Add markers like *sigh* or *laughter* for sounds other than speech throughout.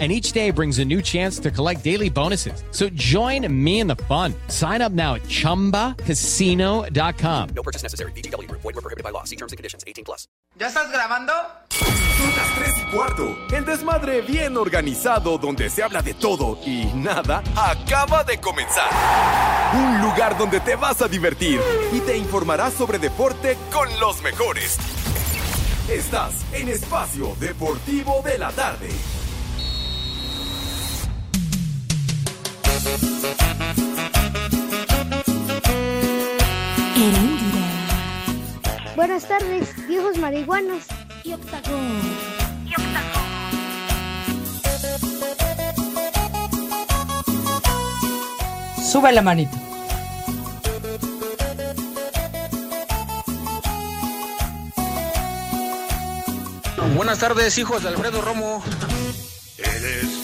and each day brings a new chance to collect daily bonuses. So join me in the fun. Sign up now at ChumbaCasino.com. No purchase necessary. BGW. Void were prohibited by law. See terms and conditions. 18 plus. ¿Ya estás grabando? Son las 3 y cuarto. El desmadre bien organizado donde se habla de todo y nada acaba de comenzar. Un lugar donde te vas a divertir y te informarás sobre deporte con los mejores. Estás en Espacio Deportivo de la Tarde. Buenas tardes, viejos marihuanos. Y octagón. Y Sube la manito. Buenas tardes, hijos de Alfredo Romo. Eres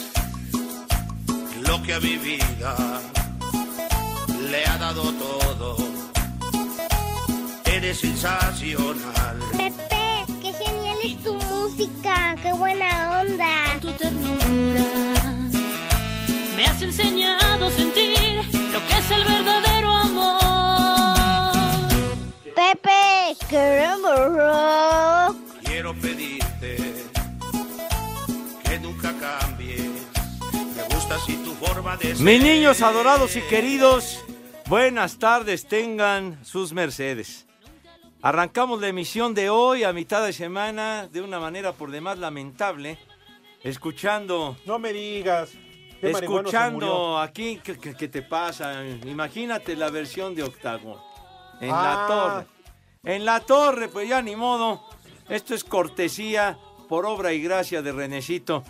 lo que a mi vida le ha dado todo. Eres sensacional. Pepe, qué genial es tu música, qué buena onda. Tu ternura me has enseñado a sentir lo que es el verdadero amor. Pepe, queremos rock. Mis niños adorados y queridos, buenas tardes tengan sus mercedes. Arrancamos la emisión de hoy a mitad de semana de una manera por demás lamentable, escuchando, No me digas. Escuchando aquí, ¿qué, qué- qué te pasa? Imagínate la versión de Octagon, en la Ah. torre. En la torre, pues ya ni modo. Esto es cortesía por obra y gracia de Renecito,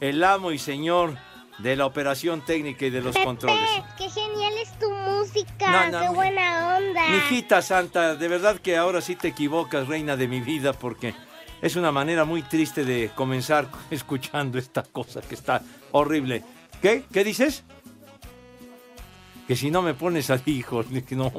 el amo y señor de la operación técnica y de los controles. Pepe, qué genial es tu música, No, no, qué mi- buena onda. Mijita santa, de verdad que ahora sí te equivocas, reina de mi vida, porque es una manera muy triste de comenzar *laughs* escuchando esta cosa que está horrible. ¿Qué? ¿Qué dices? Que si no me pones al *laughs* hijo, no.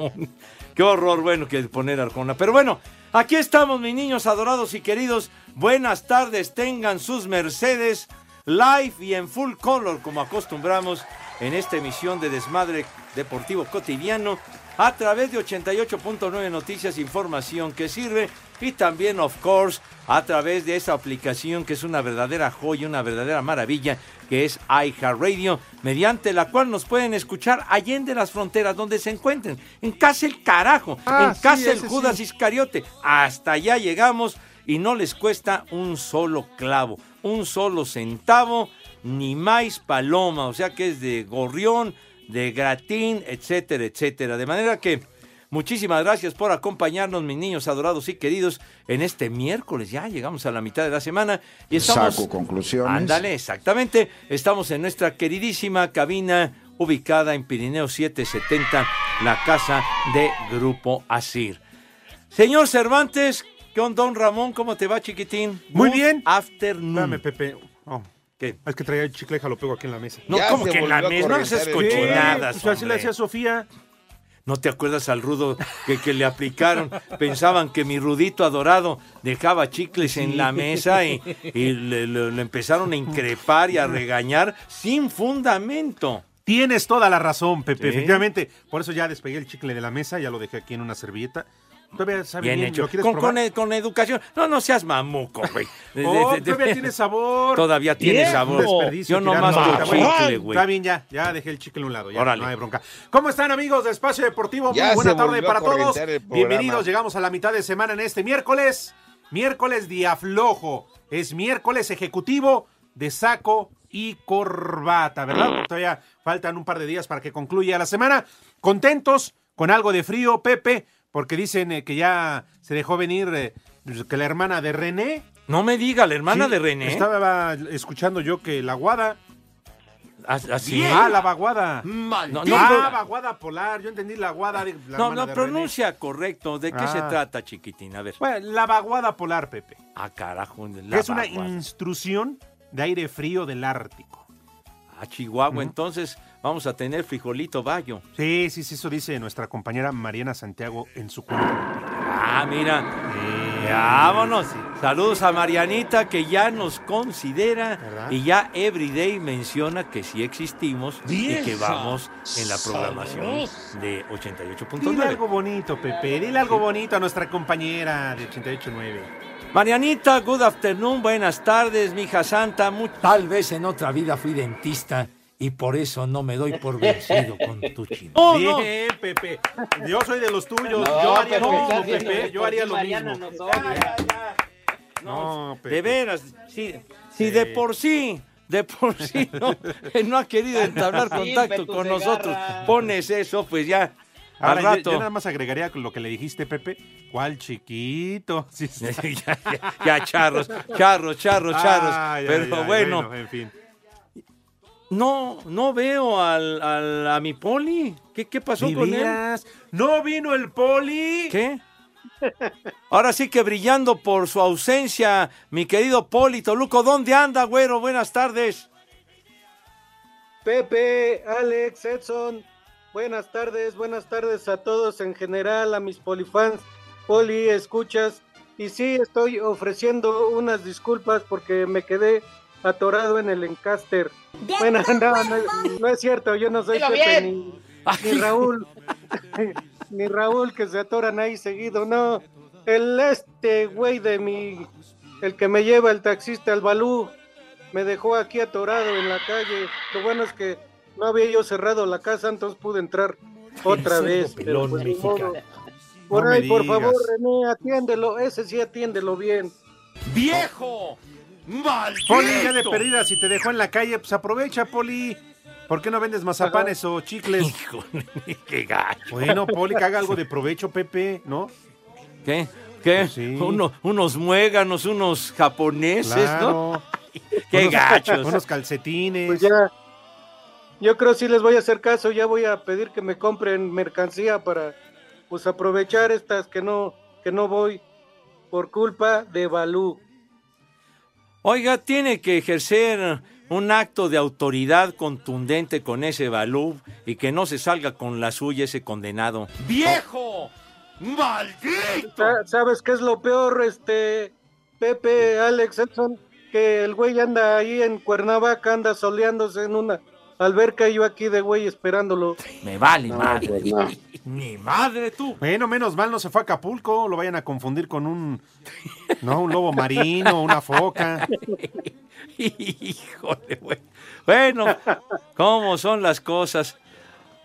Qué horror, bueno, que poner Arjona. Pero bueno, aquí estamos, mis niños adorados y queridos. Buenas tardes, tengan sus Mercedes live y en full color, como acostumbramos en esta emisión de Desmadre Deportivo Cotidiano, a través de 88.9 Noticias, información que sirve, y también, of course, a través de esa aplicación que es una verdadera joya, una verdadera maravilla, que es iHeartRadio, mediante la cual nos pueden escuchar allende las fronteras donde se encuentren, en casa el carajo, Ah, en sí, casa el Judas sí. Iscariote, hasta allá llegamos y no les cuesta un solo clavo, un solo centavo, ni más paloma, o sea que es de gorrión, de gratín, etcétera, etcétera. De manera que muchísimas gracias por acompañarnos, mis niños adorados y queridos, en este miércoles. Ya llegamos a la mitad de la semana y estamos... Saco conclusiones. Ándale, exactamente. Estamos en nuestra queridísima cabina ubicada en Pirineo 770, la casa de Grupo Asir. Señor Cervantes, ¿qué onda, don Ramón? ¿Cómo te va, chiquitín? Muy Good bien. Afternoon. Espérame, Pepe. Oh, ¿Qué? es que traía el chicle, lo pego aquí en la mesa. No, Ya como que en la volvió a misma no el- cochinadas, Pues así le hacía Sofía. ¿No te acuerdas al rudo que, que le aplicaron? Pensaban que mi rudito adorado dejaba chicles en la mesa y, y le, le- le empezaron a increpar y a regañar sin fundamento. Tienes toda la razón, Pepe. Sí. Efectivamente. Por eso ya despegué el chicle de la mesa, ya lo dejé aquí en una servilleta. Todavía sabe Bien bien, hecho. ¿Lo quieres Con, e- con educación. No, no seas mamuco, güey. *laughs* Oh, todavía tiene sabor. Todavía tiene Bien. sabor. Yo nomás ahorita. chicle, güey. Está bien, ya. Ya dejé el chicle a un lado. Ya Órale. no hay bronca. ¿Cómo están, amigos de Espacio Deportivo? Muy Ya buena tarde para todos. Bienvenidos. Llegamos a la mitad de semana en este miércoles. Miércoles día flojo. Es miércoles ejecutivo de saco y corbata, ¿verdad? Porque *clears throat* todavía faltan un par de días para que concluya la semana. Contentos, con algo de frío, Pepe, porque dicen eh, que ya se dejó venir eh, que la hermana de René. No me diga, la hermana Sí, de René. Estaba escuchando yo que la guada ¿Así? Ah, la vaguada. No, no, ah, vaguada polar. Yo entendí la vaguada. de- la no, no, de pronuncia correcto. ¿De qué Ah. se trata, chiquitín? A ver. Bueno, la vaguada polar, Pepe. Ah, carajo. que la es una instrucción de aire frío del Ártico. Ah, Chihuahua, entonces vamos a tener frijolito bayo. Sí, sí, sí, eso dice nuestra compañera Mariana Santiago en su cuenta. Ah, mira. Vámonos. Saludos a Marianita que ya nos considera ¿Verdad? y ya Everyday menciona que sí existimos y que vamos en la programación de Dile 88.9. algo bonito, Pepe. Dile algo bonito a nuestra compañera de 88.9. Marianita, good afternoon, buenas tardes, mija santa. Tal vez en otra vida fui dentista y por eso no me doy por vencido con tu *laughs* chino. No, no. Bien, Pepe. Yo soy de los tuyos. No, Yo haría lo mismo, Pepe. Yo haría lo mismo. No, Pepe. De veras, si, si de por sí, de por sí *laughs* no, *laughs* no ha querido entablar contacto con nosotros, pones eso, pues ya, al Ahora, yo, rato. yo nada más agregaría lo que le dijiste, Pepe. ¿Cuál chiquito? Sí, sí. ya, ya, ya, charros, charros, charros, charros. Pero ay, bueno, En fin. No, no veo al, al- a mi poli. ¿Qué, qué pasó con él? ¿No vino el poli? ¿Qué? Ahora sí que brillando por su ausencia, mi querido Poli Toluco, ¿dónde anda, güero? Buenas tardes. Pepe, Alex, Edson, buenas tardes, buenas tardes a todos en general, a mis polifans, poli, escuchas. Y sí, estoy ofreciendo unas disculpas porque me quedé atorado en el encaster. Bueno, no, no, no es cierto, yo no soy Pepe ni, ni Raúl, *laughs* ni Raúl que se atoran ahí seguido, no. El este güey de mi, el que me lleva el taxista al Balú, me dejó aquí atorado en la calle. Lo bueno es que no había yo cerrado la casa, entonces pude entrar otra vez. pero pues mexicano. Por No ahí, por favor, René, atiéndelo. Ese sí atiéndelo bien. ¡Viejo! ¡Maldito! Poli, ya de perdida, si te dejó en la calle, pues aprovecha, Poli. ¿Por qué no vendes mazapanes o chicles? Híjole, qué gacho. Bueno, Poli, que haga algo de provecho, Pepe, ¿no? ¿Qué? ¿Qué? Pues sí. Uno- unos muéganos, unos japoneses, ¿no? Claro. *laughs* Qué Unos- gachos. Unos calcetines. Pues ya, yo creo sí les voy a hacer caso. Ya voy a pedir que me compren mercancía para, pues, aprovechar estas que no, que no voy por culpa de Balú. Oiga, tiene que ejercer un acto de autoridad contundente con ese balú y que no se salga con la suya ese condenado. ¡Viejo! ¡Maldito! Sa- ¿Sabes qué es lo peor, este Pepe, Alex, Edson? Que el güey anda ahí en Cuernavaca, anda soleándose en una alberca y yo aquí de güey esperándolo. Me vale, madre. pues no. Ni madre tú. Bueno, menos mal no se fue a Acapulco, lo vayan a confundir con un, no, un lobo marino, una foca. *laughs* Híjole, güey. Bueno, ¿cómo son las cosas?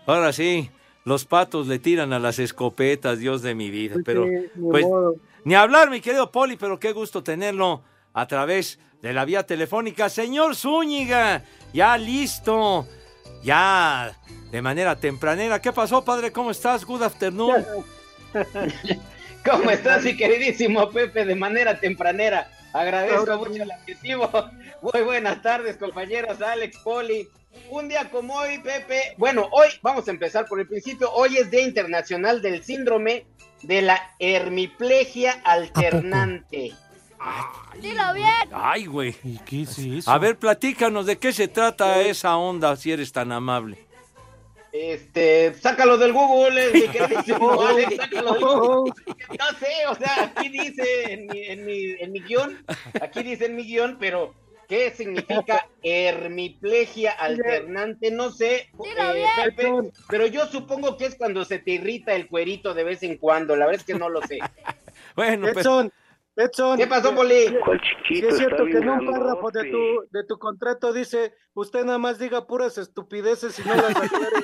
Ahora sí, los patos le tiran a las escopetas, Dios de mi vida. Pero, pues, ni hablar, mi querido Poli, pero qué gusto tenerlo a través de la vía telefónica. Señor Zúñiga, ya listo, ya de manera tempranera. ¿Qué pasó, padre? ¿Cómo estás? Good afternoon. *laughs* ¿Cómo estás, mi queridísimo Pepe? De manera tempranera. Agradezco mucho el adjetivo. *laughs* Muy buenas tardes, compañeros Alex, Poli. Un día como hoy, Pepe. Bueno, hoy vamos a empezar por el principio. Hoy es Día Internacional del Síndrome de la Hermiplegia Alternante. Dilo bien. Ay, güey. ¿Y qué es eso? A ver, platícanos de qué se trata esa onda, si eres tan amable. Este, sácalo del Google, eh, mi queridísimo *laughs* Alex, sácalo del Google. No sé, o sea, aquí dice en mi, en mi, en mi guion, aquí dice en mi guion, pero ¿qué significa hermiplegia alternante? No sé, Dilo eh, bien. Pepe, pero yo supongo que es cuando se te irrita el cuerito de vez en cuando, la verdad es que no lo sé. *laughs* Bueno, pues, Edson, Edson. ¿Qué pasó, Poli? Sí es cierto que en un párrafo de tu, de tu contrato dice, usted nada más diga puras estupideces y no las aclare.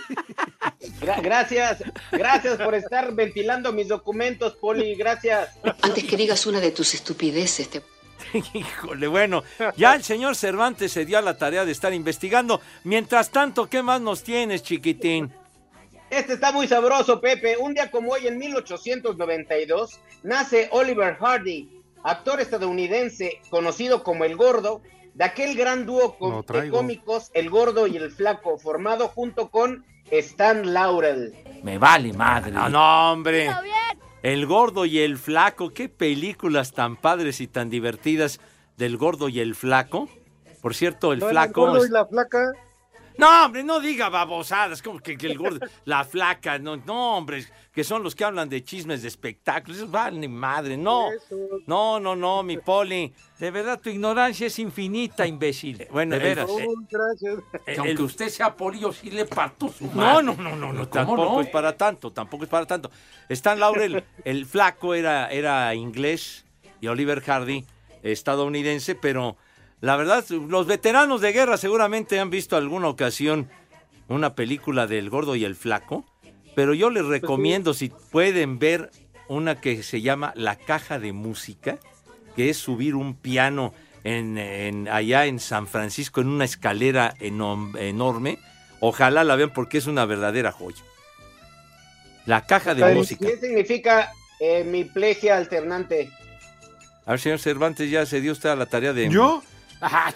*laughs* Gra- gracias, gracias por estar ventilando mis documentos, Poli, gracias. Antes que digas una de tus estupideces, te *laughs* híjole, bueno, ya el señor Cervantes se dio a la tarea de estar investigando. Mientras tanto, ¿qué más nos tienes, chiquitín? Este está muy sabroso, Pepe. Un día como hoy, en 1892, nace Oliver Hardy, actor estadounidense conocido como El Gordo, de aquel gran dúo Lo de cómicos, El Gordo y el Flaco, formado junto con Stan Laurel. Me vale madre. No, no, hombre. El gordo y el flaco, qué películas tan padres y tan divertidas del gordo y el flaco. Por cierto, el No, flaco. gordo es- y la flaca. No, hombre, no diga babosadas, como que, que el gordo, *laughs* la flaca, no, no, hombre, que son los que hablan de chismes de espectáculos, eso vale madre, no, no, no, no, mi poli, De verdad, tu ignorancia es infinita, imbécil. Bueno, de veras. Gracias. Que el- aunque usted sea polio, sí le parto su No, madre. no, no, no, no, ¿Cómo tampoco no? es para tanto, tampoco es para tanto. Stan Laurel, el flaco era, era inglés y Oliver Hardy estadounidense, pero la verdad, los veteranos de guerra seguramente han visto alguna ocasión una película del gordo y el flaco, pero yo les recomiendo si pueden ver una que se llama La Caja de Música, que es subir un piano en, en- allá en San Francisco en una escalera enorme. Ojalá la vean porque es una verdadera joya. La caja de música. ¿Qué significa eh, mi plegia alternante? A ver, señor Cervantes, ya se dio usted a la tarea de... ¿Yo?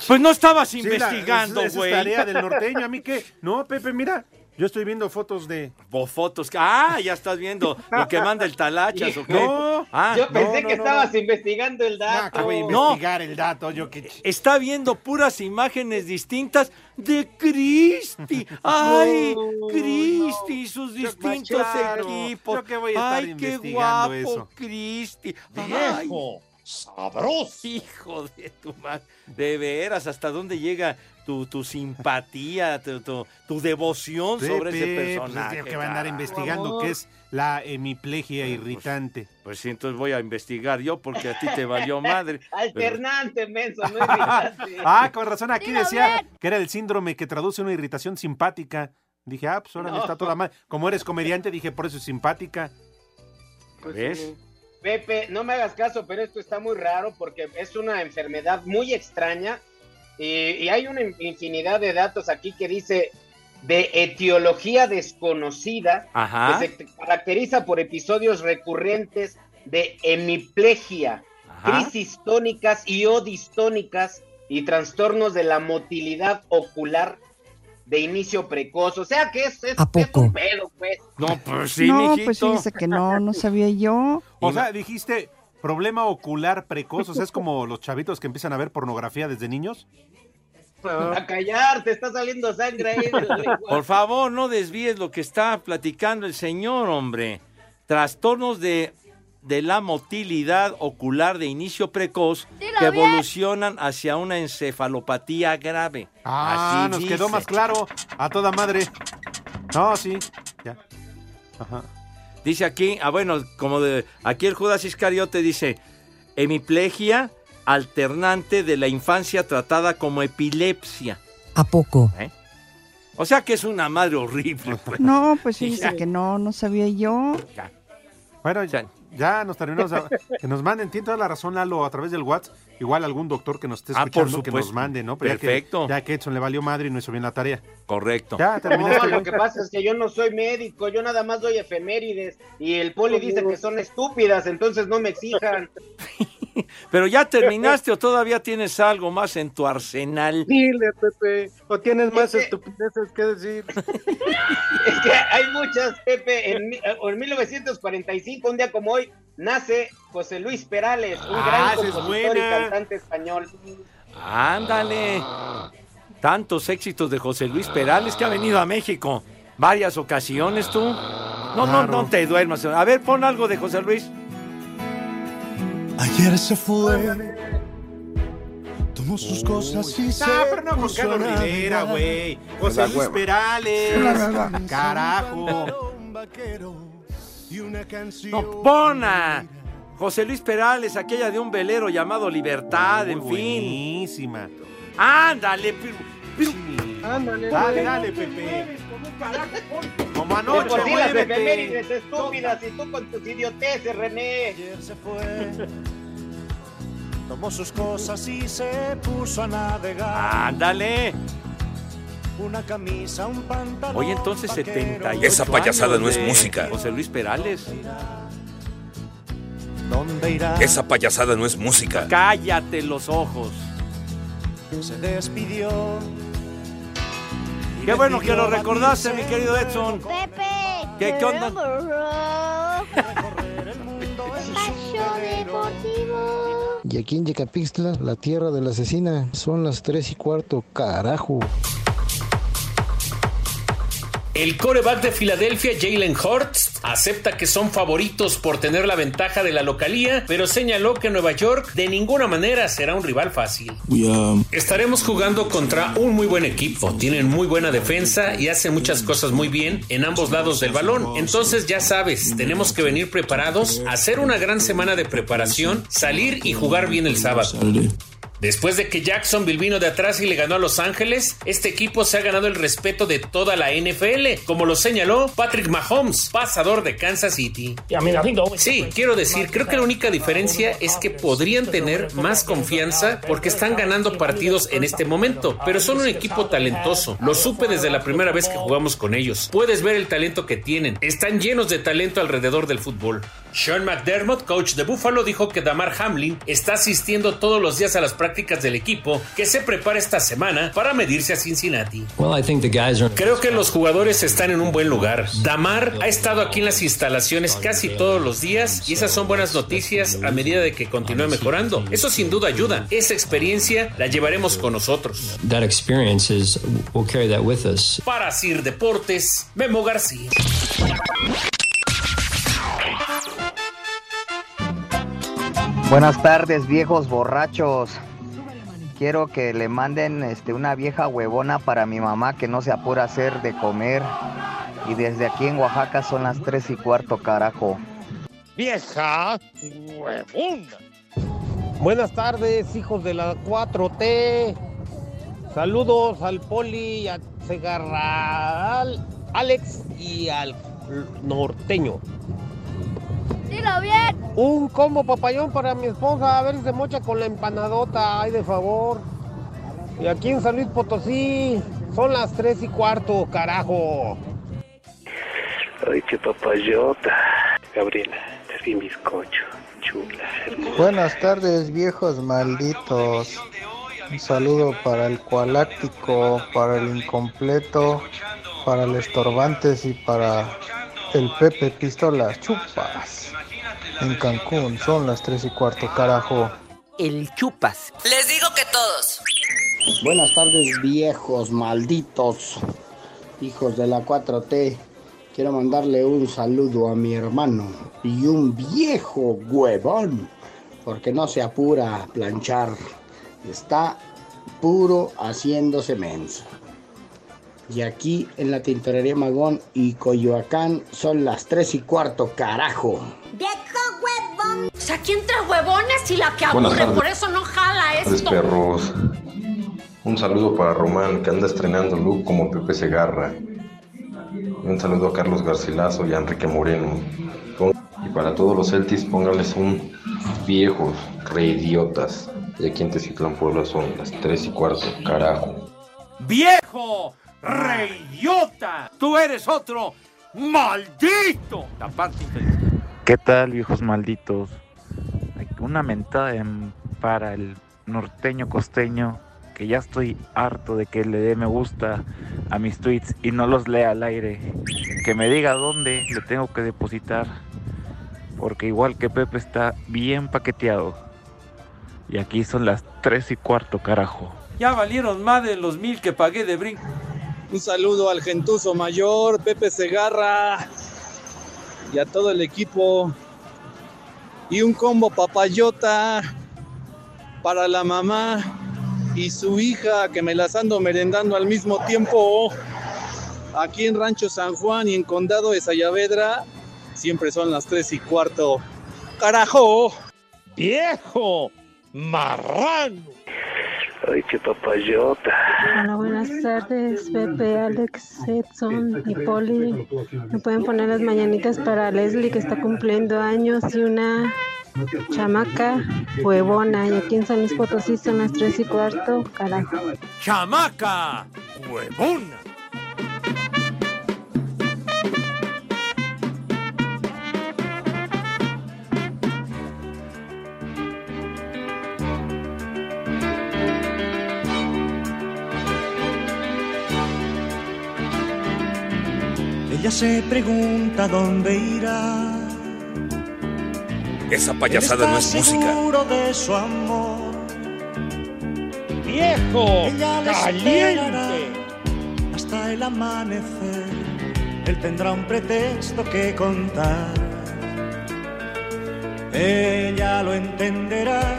Pues no estabas investigando, güey. es tarea del norteño, ¿a mí qué? No, Pepe, mira, yo estoy viendo fotos de... O fotos. Ah, ya estás viendo lo que manda el talachas, *laughs* ¿o qué? No, Ah, Yo pensé no, que no, estabas investigando el dato. que voy a No. investigar el dato, yo que... está viendo puras imágenes distintas de Cristi. *laughs* ¡Ay, No, Cristi y sus distintos claro, equipos! yo que voy a estar ¡Ay, qué investigando guapo. Cristi! Viejo, sabroso. Hijo de tu madre. De veras, ¿hasta dónde llega tu, tu simpatía, tu, tu- tu devoción sobre ese Pepe, pues, personaje? tengo que va a andar investigando qué es la hemiplegia irritante. Pues sí, entonces voy a investigar yo porque a ti te valió *laughs* madre. Alternante, menso, no *laughs* irritante. Ah, con razón, aquí Dilo decía bien. que era el síndrome que traduce una irritación simpática. Dije, ah, pues ahora No. está toda mal. Como eres comediante, dije, por eso es simpática. Pues, ¿Ves? sí. Pepe, no me hagas caso, pero esto está muy raro porque es una enfermedad muy extraña y, y hay una infinidad de datos aquí que dice de etiología desconocida Ajá. que se caracteriza por episodios recurrentes de hemiplegia, Ajá. crisis tónicas y o distónicas y trastornos de la motilidad ocular de inicio precoz. O sea que es, es, ¿A es poco? un pedo, pues. No, pues sí, no, mijito. pues fíjese que no, no sabía yo. *laughs* O sea, dijiste problema ocular precoz. O sea, es como los chavitos que empiezan a ver pornografía desde niños. A callar, te está saliendo sangre ahí. *laughs* Por favor, no desvíes lo que está platicando el señor, hombre. Trastornos de, de la motilidad ocular de inicio precoz Dilo que bien. evolucionan hacia una encefalopatía grave. Ah, Así nos dice. quedó más claro. A toda madre. No, sí. Ya. Ajá. Dice aquí, ah, bueno, como de aquí el Judas Iscariote dice, hemiplegia alternante de la infancia tratada como epilepsia. ¿A poco? ¿eh? O sea que es una madre horrible. pues. No, pues fíjese *laughs* que no, no sabía yo. Ya. Bueno, ya, ya nos terminamos. a- que nos manden, tiene toda la razón, Lalo, a través del WhatsApp. Igual algún doctor que nos esté Ah, por escuchando que nos mande, ¿no? Pero ya que- Perfecto. Ya que, Edson le valió madre y no hizo bien la tarea. Correcto. Ya, No, terminaste. lo güey. que pasa es que yo no soy médico, yo nada más doy efemérides y el poli dice que son estúpidas, entonces no me exijan. *laughs* Pero ya terminaste o todavía tienes algo más en tu arsenal. Dile, Pepe. O tienes más Es estupideces que decir. *laughs* Es que hay muchas, Pepe. En, en 1945, un día como hoy, nace José Luis Perales, un Ah, gran compositor y cantante español. Ándale. Tantos éxitos de José Luis Perales que ha venido a México varias ocasiones tú. No, no, no te duermas. A ver, pon algo de José Luis. Ayer se fue. Tomó sus cosas y se Ah, pero no con puso Rivera, güey. José La Luis hueva. Perales. Carajo. Y una canción. José Luis Perales, aquella de un velero llamado Libertad, en fin. Buenísima. Ándale, pero- pero- Ándale. Dale, dale, Pepe. Como anoche, por sí las muévete. efemérides estúpidas y tú con tus idioteces, René. Ayer se fue. Tomó sus cosas y se puso a navegar. ándale. Una camisa, un pantalón. Oye, entonces vaquero. 78 Esa payasada años no es música. José Luis Perales. ¿Dónde irá? Esa payasada no es música. Cállate los ojos. se despidió. Qué bueno que lo recordaste, mi querido Edson. Pepe. ¿Qué- qué onda? Espacio Deportivo. Y aquí en Yecapixtla, la tierra de la asesina, son las tres y cuarto, carajo. El coreback de Filadelfia, Jalen Hurts, acepta que son favoritos por tener la ventaja de la localía, pero señaló que Nueva York de ninguna manera será un rival fácil. Estaremos jugando contra un muy buen equipo. Tienen muy buena defensa y hacen muchas cosas muy bien en ambos lados del balón. Entonces ya sabes, tenemos que venir preparados, hacer una gran semana de preparación, salir y jugar bien el sábado. Después de que Jacksonville vino de atrás y le ganó a Los Ángeles, este equipo se ha ganado el respeto de toda la NFL, como lo señaló Patrick Mahomes, pasador de Kansas City. Sí, quiero decir, creo que la única diferencia es que podrían tener más confianza porque están ganando partidos en este momento, pero son un equipo talentoso. Lo supe desde la primera vez que jugamos con ellos. Puedes ver el talento que tienen. Están llenos de talento alrededor del fútbol. Sean McDermott, coach de Buffalo, dijo que Damar Hamlin está asistiendo todos los días a las prácticas del equipo que se prepara esta semana para medirse a Cincinnati. Creo que los jugadores están en un buen lugar. Damar ha estado aquí en las instalaciones casi todos los días y esas son buenas noticias a medida de que continúe mejorando. Eso sin duda ayuda. Esa experiencia la llevaremos con nosotros. Para Sir Deportes, Memo García. Buenas tardes, viejos borrachos. Quiero que le manden este, una vieja huevona para mi mamá que no se apura a hacer de comer. Y desde aquí en Oaxaca son las tres y cuarto, carajo. Vieja huevona. Buenas tardes, hijos de la 4T. Saludos al Poli, a Segarral, Alex y al norteño. Dilo bien. Un combo papayón para mi esposa, a ver si se mocha con la empanadota, ay de favor. Y aquí en San Luis Potosí son las tres y cuarto, carajo. Ay, qué papayota. Gabriela, te di bizcocho. Chula, hermosa. Buenas tardes, viejos malditos. Un saludo para el cualáctico, para el incompleto, para el estorbantes y para el Pepe Pistolas Chupas. En Cancún son las tres y cuarto, carajo. El chupas. Les digo que todos. Buenas tardes, viejos malditos, hijos de la 4T. Quiero mandarle un saludo a mi hermano y un viejo huevón, porque no se apura a planchar. Está puro haciéndose menso. Y aquí en la tintorería Magón y Coyoacán son las 3 y cuarto, carajo. ¡Viejo huevón! O sea, aquí entre huevones y la que aburre, por eso no jala Tres esto. perros. Un saludo para Román, que anda estrenando look como Pepe Segarra. Y un saludo a Carlos Garcilaso y a Enrique Moreno. Y para todos los Celtis, pónganles un viejos, reidiotas. Y aquí en Teciutlán, Puebla, son las 3 y cuarto, carajo. ¡Viejo! ¡Reidiota! ¡Tú eres otro! ¡Maldito! La parte. ¿Qué tal, viejos malditos? Una mentada en- para el norteño costeño, que ya estoy harto de que le dé me gusta a mis tweets y no los lea al aire. Que me diga dónde le tengo que depositar, porque igual que Pepe está bien paqueteado. Y aquí son las 3 y cuarto, carajo. Ya valieron más de los mil que pagué de brinco. Un saludo al gentuzo mayor, Pepe Segarra, y a todo el equipo. Y un combo papayota para la mamá y su hija que me las ando merendando al mismo tiempo. Aquí en Rancho San Juan y en Condado de Sayavedra siempre son las tres y cuarto. ¡Carajo! ¡Viejo! ¡Marrano! Ay, qué papayota. Hola, buenas tardes, Pepe, Alex, Edson y Poli. Me pueden poner las mañanitas para Leslie que está cumpliendo años y una chamaca huevona. Y aquí en San Luis Potosí son las tres y cuarto, carajo. ¡Chamaca! ¡Huevona! Ella se pregunta dónde irá. Esa payasada no es música. Seguro de su amor. ¡Viejo! Ella le ¡Caliente! hasta el amanecer. Él tendrá un pretexto que contar. Ella lo entenderá.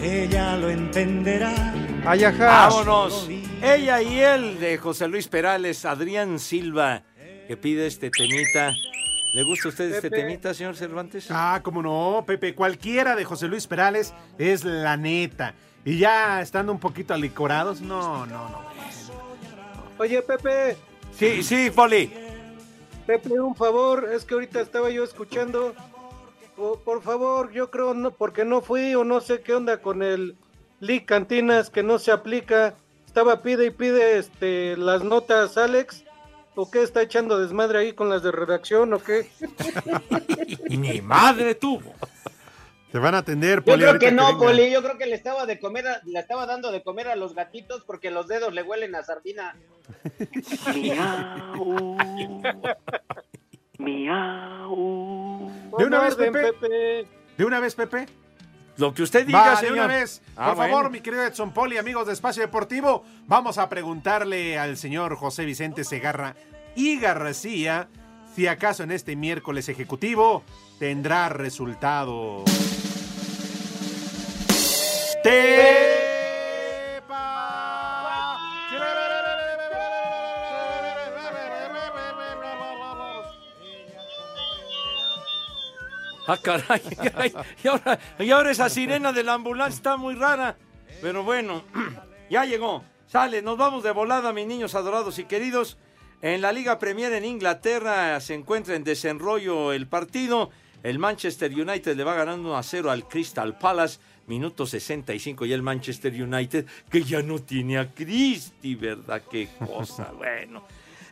Ella lo entenderá. Vámonos. Ella y él de José Luis Perales, Adrián Silva, que pide este temita. ¿Le gusta a usted este temita, señor Cervantes? Ah, cómo no, Pepe. Cualquiera de José Luis Perales es la neta. Y ya estando un poquito alicorados, no, no, no. Oye, Pepe. Sí, sí, Poli. Pepe, un favor, es que ahorita estaba yo escuchando. Por, por favor, yo creo no, porque no fui o no sé qué onda con el Lee Cantinas que no se aplica. Estaba pide y pide este las notas, Alex. ¿O qué está echando desmadre ahí con las de redacción o qué? *laughs* Y mi madre tuvo. Te van a atender, Yo Poli. creo ahorita que no. Poli, yo creo que le estaba de comer, a- le estaba dando de comer a los gatitos porque los dedos le huelen a sardina. Miau. Miau. De una vez, Pepe. De una vez, Pepe. Lo que usted diga, Va, de señor. una vez. Ah, Por favor, mi querido Edson Poli, amigos de Espacio Deportivo, vamos a preguntarle al señor José Vicente Segarra y García si acaso en este miércoles ejecutivo tendrá resultado. Ah, caray, *laughs* caray. Y ahora, y ahora esa sirena de la ambulancia está muy rara. Pero bueno, *clears throat* ya llegó. Sale, nos vamos de volada, mis niños adorados y queridos. En la Liga Premier en Inglaterra se encuentra en desenrollo el partido. El Manchester United le va ganando 1 a 0 al Crystal Palace. Minuto 65 y el Manchester United que ya no tiene a Cristi, ¿verdad? Qué cosa, *laughs* bueno.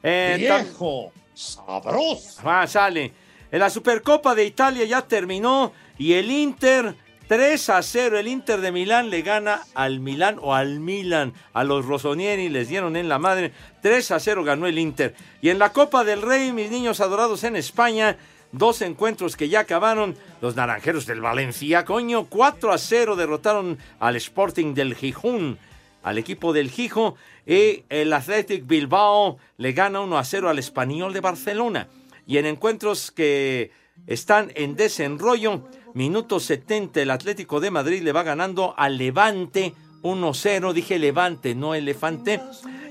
Eh, ¡Viejo! ¡Sabroso! Ah, sale. En la Supercopa de Italia ya terminó y el Inter 3 a 0. El Inter de Milán le gana al Milán o al Milan. A los Rossonieri les dieron en la madre. 3 a 0 ganó el Inter. Y en la Copa del Rey, mis niños adorados en España, dos encuentros que ya acabaron. Los naranjeros del Valencia, coño, 4 a 0 derrotaron al Sporting del Gijón al equipo del Gijo y el Athletic Bilbao le gana 1 a 0 al Español de Barcelona. Y en encuentros que están en desenrollo, minuto 70 el Atlético de Madrid le va ganando al Levante 1-0, dije Levante, no Elefante,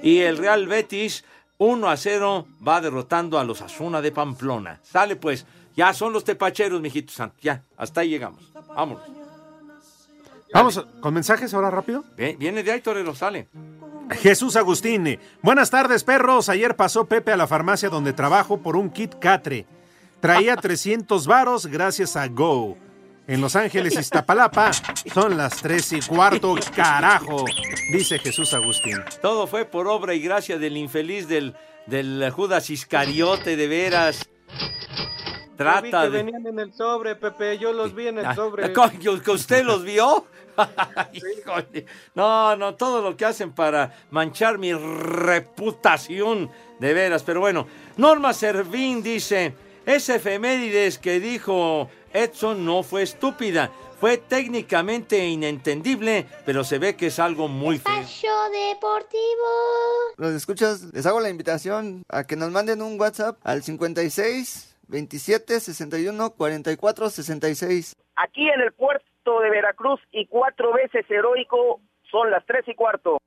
y el Real Betis 1 a 0 va derrotando a los Asuna de Pamplona. Sale pues, ya son los tepacheros, mijitos santos, ya, hasta ahí llegamos. Vámonos. Vamos con mensajes ahora rápido. Viene de ahí, Torero, sale. Jesús Agustín. Buenas tardes, perros. Ayer pasó Pepe a la farmacia donde trabajo por un kit Catre. Traía *laughs* 300 varos gracias a Go. En Los Ángeles, Iztapalapa, son las 3 y cuarto, carajo, dice Jesús Agustín. Todo fue por obra y gracia del infeliz del, del Judas Iscariote, de veras. Yo vi Trata que de... venían en el sobre, Pepe. Yo los vi en el Ah, sobre. *laughs* ¿Que usted los vio? *laughs* Híjole. No, no, todo lo que hacen para manchar mi reputación, de veras. Pero bueno, Norma Servín dice, esa efemérides que dijo Edson no fue estúpida, fue técnicamente inentendible, pero se ve que es algo muy feo. Deportivo. Los escuchas, les hago la invitación a que nos manden un WhatsApp al 56 27 61 44 66. Aquí en el puerto de Veracruz y cuatro veces heroico son las tres y cuarto.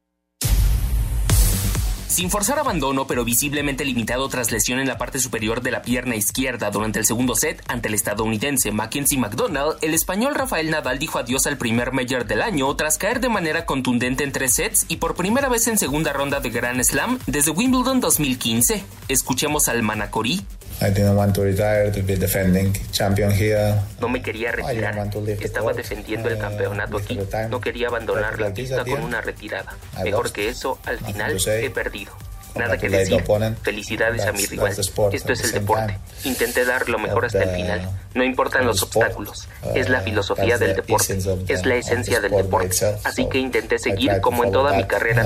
Sin forzar abandono, pero visiblemente limitado tras lesión en la parte superior de la pierna izquierda durante el segundo set ante el estadounidense Mackenzie McDonald, el español Rafael Nadal dijo adiós al primer Major del año tras caer de manera contundente en tres sets y por primera vez en segunda ronda de Grand Slam desde Wimbledon 2015. Escuchemos al Manacorí. I didn't want to retire to be defending champion here. No me quería retirar. Estaba defendiendo el campeonato aquí. No quería abandonar la pista con una retirada. Mejor que eso, al final he perdido. Nada que decir. Felicidades a mi rival. Esto es el deporte. Intenté dar lo mejor hasta el final. No importan los obstáculos. Es la filosofía del deporte. Es la esencia del deporte. Así que intenté seguir como en toda mi carrera.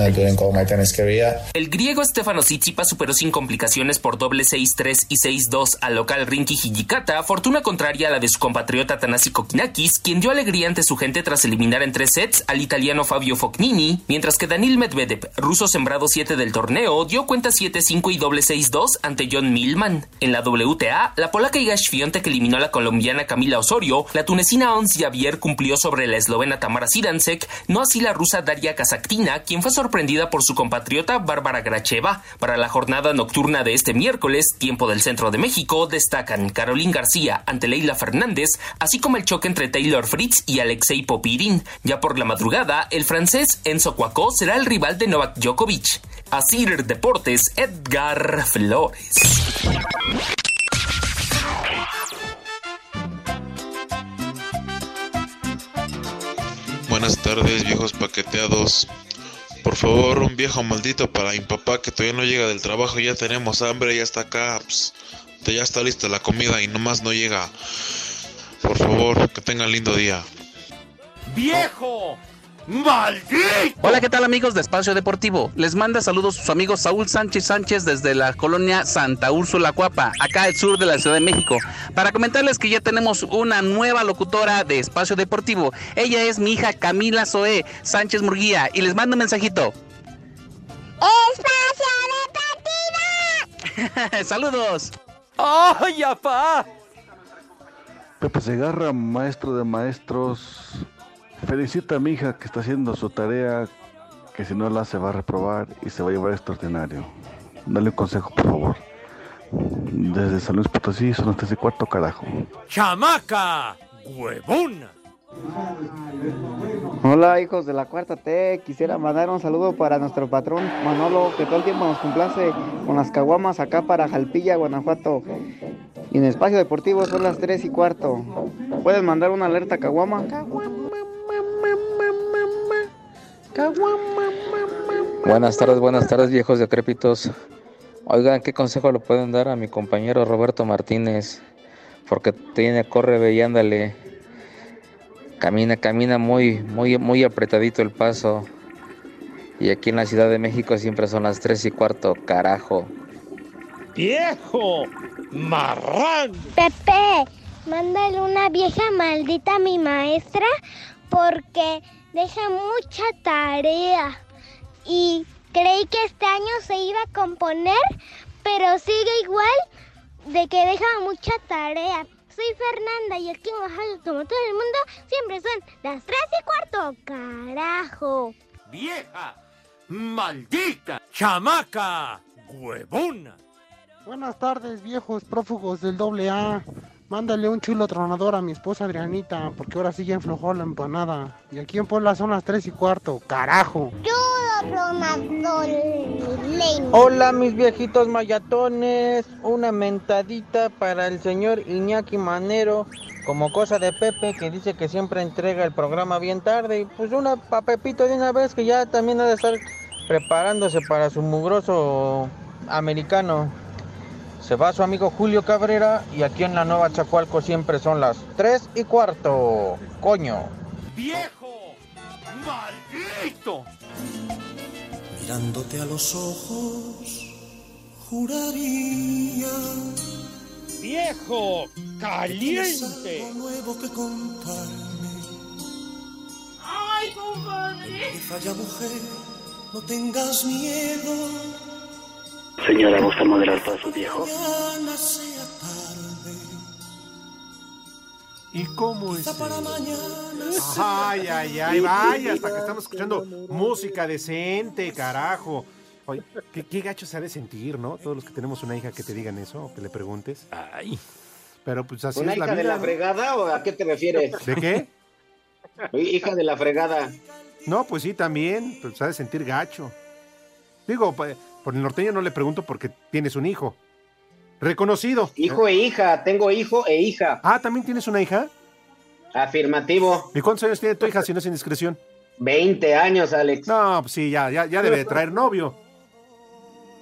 El griego Stefano Tsitsipas superó sin complicaciones por doble 6-3 y 6-2 al local Rinky Hijikata, fortuna contraria a la de su compatriota Tanasi Kokinakis, quien dio alegría ante su gente tras eliminar en tres sets al italiano Fabio Fognini, mientras que Daniil Medvedev, ruso sembrado 7 del torneo, dio cuenta 7-5 y doble 6-2 ante John Millman. En la WTA, la polaca Iga Świątek eliminó a la colombiana Camila Osorio, la tunecina Ons Javier cumplió sobre la eslovena Tamara Sidansek, no así la rusa Daria Kazaktina, quien fue sorprendida por su compatriota Bárbara Gracheva. Para la jornada nocturna de este miércoles, tiempo del centro de México, destacan Caroline García ante Leila Fernández, así como el choque entre Taylor Fritz y Alexei Popirin. Ya por la madrugada, el francés Enzo Cuacó será el rival de Novak Djokovic. Asir Deportes, Edgar Flores. Buenas tardes, viejos paqueteados. Por favor, un viejo maldito para mi papá que todavía no llega del trabajo. Ya tenemos hambre, ya está acá. ps, ya está lista la comida y nomás no llega. Por favor, que tengan lindo día. ¡Viejo! ¡Maldito! Hola, ¿qué tal amigos de Espacio Deportivo? Les manda saludos sus amigos Saúl Sánchez Sánchez desde la colonia Santa Úrsula Cuapa, acá al sur de la Ciudad de México, para comentarles que ya tenemos una nueva locutora de Espacio Deportivo. Ella es mi hija Camila Zoé Sánchez Murguía y les mando un mensajito. ¡Espacio *laughs* ¡Saludos! ¡Ay, apá! Pepe Segarra, maestro de maestros, felicita a mi hija que está haciendo su tarea, que si no la hace va a reprobar y se va a llevar extraordinario. Dale un consejo, por favor. Desde San Luis Potosí son las tres y cuarto, carajo. ¡Chamaca! ¡Huevona! Hola hijos de la cuarta T, quisiera mandar un saludo para nuestro patrón Manolo, que todo el tiempo nos complace con las caguamas acá para Jalpilla, Guanajuato. Y en Espacio Deportivo son las 3 y cuarto. ¿Puedes mandar una alerta caguama? Buenas tardes, buenas tardes, viejos decrépitos. Oigan, ¿qué consejo le pueden dar a mi compañero Roberto Martínez? Porque tiene, corre, ve y ándale. Camina, camina muy, muy, muy apretadito el paso. Y aquí en la Ciudad de México siempre son las tres y cuarto, carajo. ¡Viejo! ¡Marrán! Pepe, mándale una vieja maldita a mi maestra porque deja mucha tarea. Y creí que este año se iba a componer, pero sigue igual de que deja mucha tarea. Soy Fernanda y aquí en Oaxaca, como todo el mundo, siempre son las tres y cuarto. ¡Carajo! ¡Vieja! ¡Maldita! ¡Chamaca! ¡Huevona! Buenas tardes, viejos prófugos del doble A. Mándale un chulo tronador a mi esposa Adrianita, porque ahora sí ya enflojó la empanada. Y aquí en Puebla son las 3 y cuarto, carajo. Hola mis viejitos mayatones, una mentadita para el señor Iñaki Manero, como cosa de Pepe que dice que siempre entrega el programa bien tarde, y pues una pa' Pepito de una vez que ya también ha de estar preparándose para su mugroso americano. Se va su amigo Julio Cabrera y aquí en la Nueva Chacualco siempre son las 3 y cuarto, coño. ¡Viejo! ¡Maldito! Mirándote a los ojos, juraría. ¡Viejo! Algo nuevo que contarme. ¡Ay, compadre! Ya, mujer, no tengas miedo. Señora, ¿gusta moderar para su viejo? ¿Y cómo es? Quizá para mañana Ay, ay, ay, vaya, hasta que estamos escuchando música decente, carajo. Oye, ¿qué, qué gacho se ha de sentir, ¿no? Todos los que tenemos una hija que te digan eso o que le preguntes. Ay. Pero pues así ¿Una es la hija vida. de la ¿no? fregada o a qué te refieres? ¿De qué? Hija de la fregada. No, pues sí, también. Pues se ha de sentir gacho. Digo, por el norteño no le pregunto porque tienes un hijo. Reconocido. Hijo e hija, tengo hijo e hija. Ah, ¿también tienes una hija? Afirmativo. ¿Y cuántos años tiene tu hija si no es indiscreción? 20 años, Alex. No, pues sí, ya, ya, ya debe de traer novio.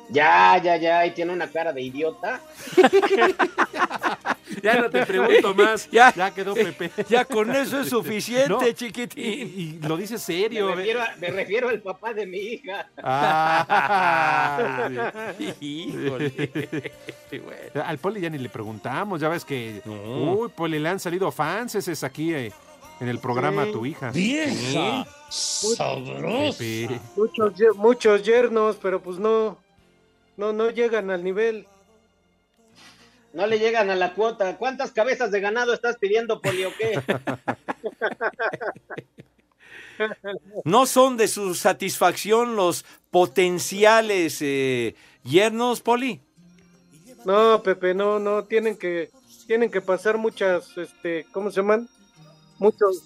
Ya, ya, ya, y tiene una cara de idiota. *laughs* Ya no te pregunto más. *laughs* Ya. Ya, quedó Pepe. *laughs* Ya con eso es suficiente, No, chiquitín. Y, y lo dice Me serio. ve. refiero, a- me refiero al papá de mi hija. Ah, Híjole. Al Poli ya ni le preguntamos, ya ves que. No. Uy, Poli, le han salido fans es aquí eh, en el programa Sí. a tu hija. ¡Vieja! sabrosa. Pepe. Muchos, muchos yernos, pero pues no, no, no llegan al nivel. No le llegan a la cuota. ¿Cuántas cabezas de ganado estás pidiendo, Poli, o qué? *laughs* ¿No son de su satisfacción los potenciales eh, yernos, Poli? No, Pepe, no, no, tienen que, tienen que pasar muchas, este, ¿cómo se llaman? Muchos,